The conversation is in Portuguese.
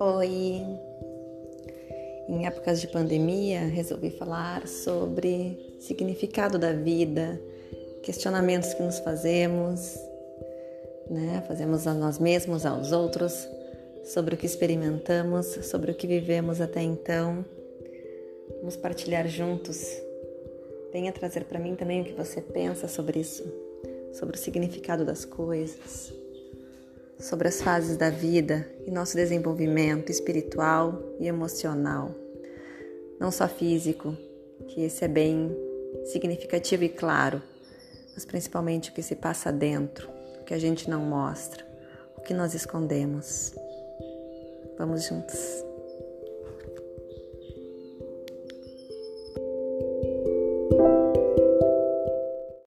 Oi! Em épocas de pandemia, resolvi falar sobre significado da vida, questionamentos que nos fazemos, né? Fazemos a nós mesmos, aos outros, sobre o que experimentamos, sobre o que vivemos até então. Vamos partilhar juntos. Venha trazer para mim também o que você pensa sobre isso, sobre o significado das coisas sobre as fases da vida e nosso desenvolvimento espiritual e emocional, não só físico, que esse é bem significativo e claro, mas principalmente o que se passa dentro, o que a gente não mostra, o que nós escondemos. Vamos juntos.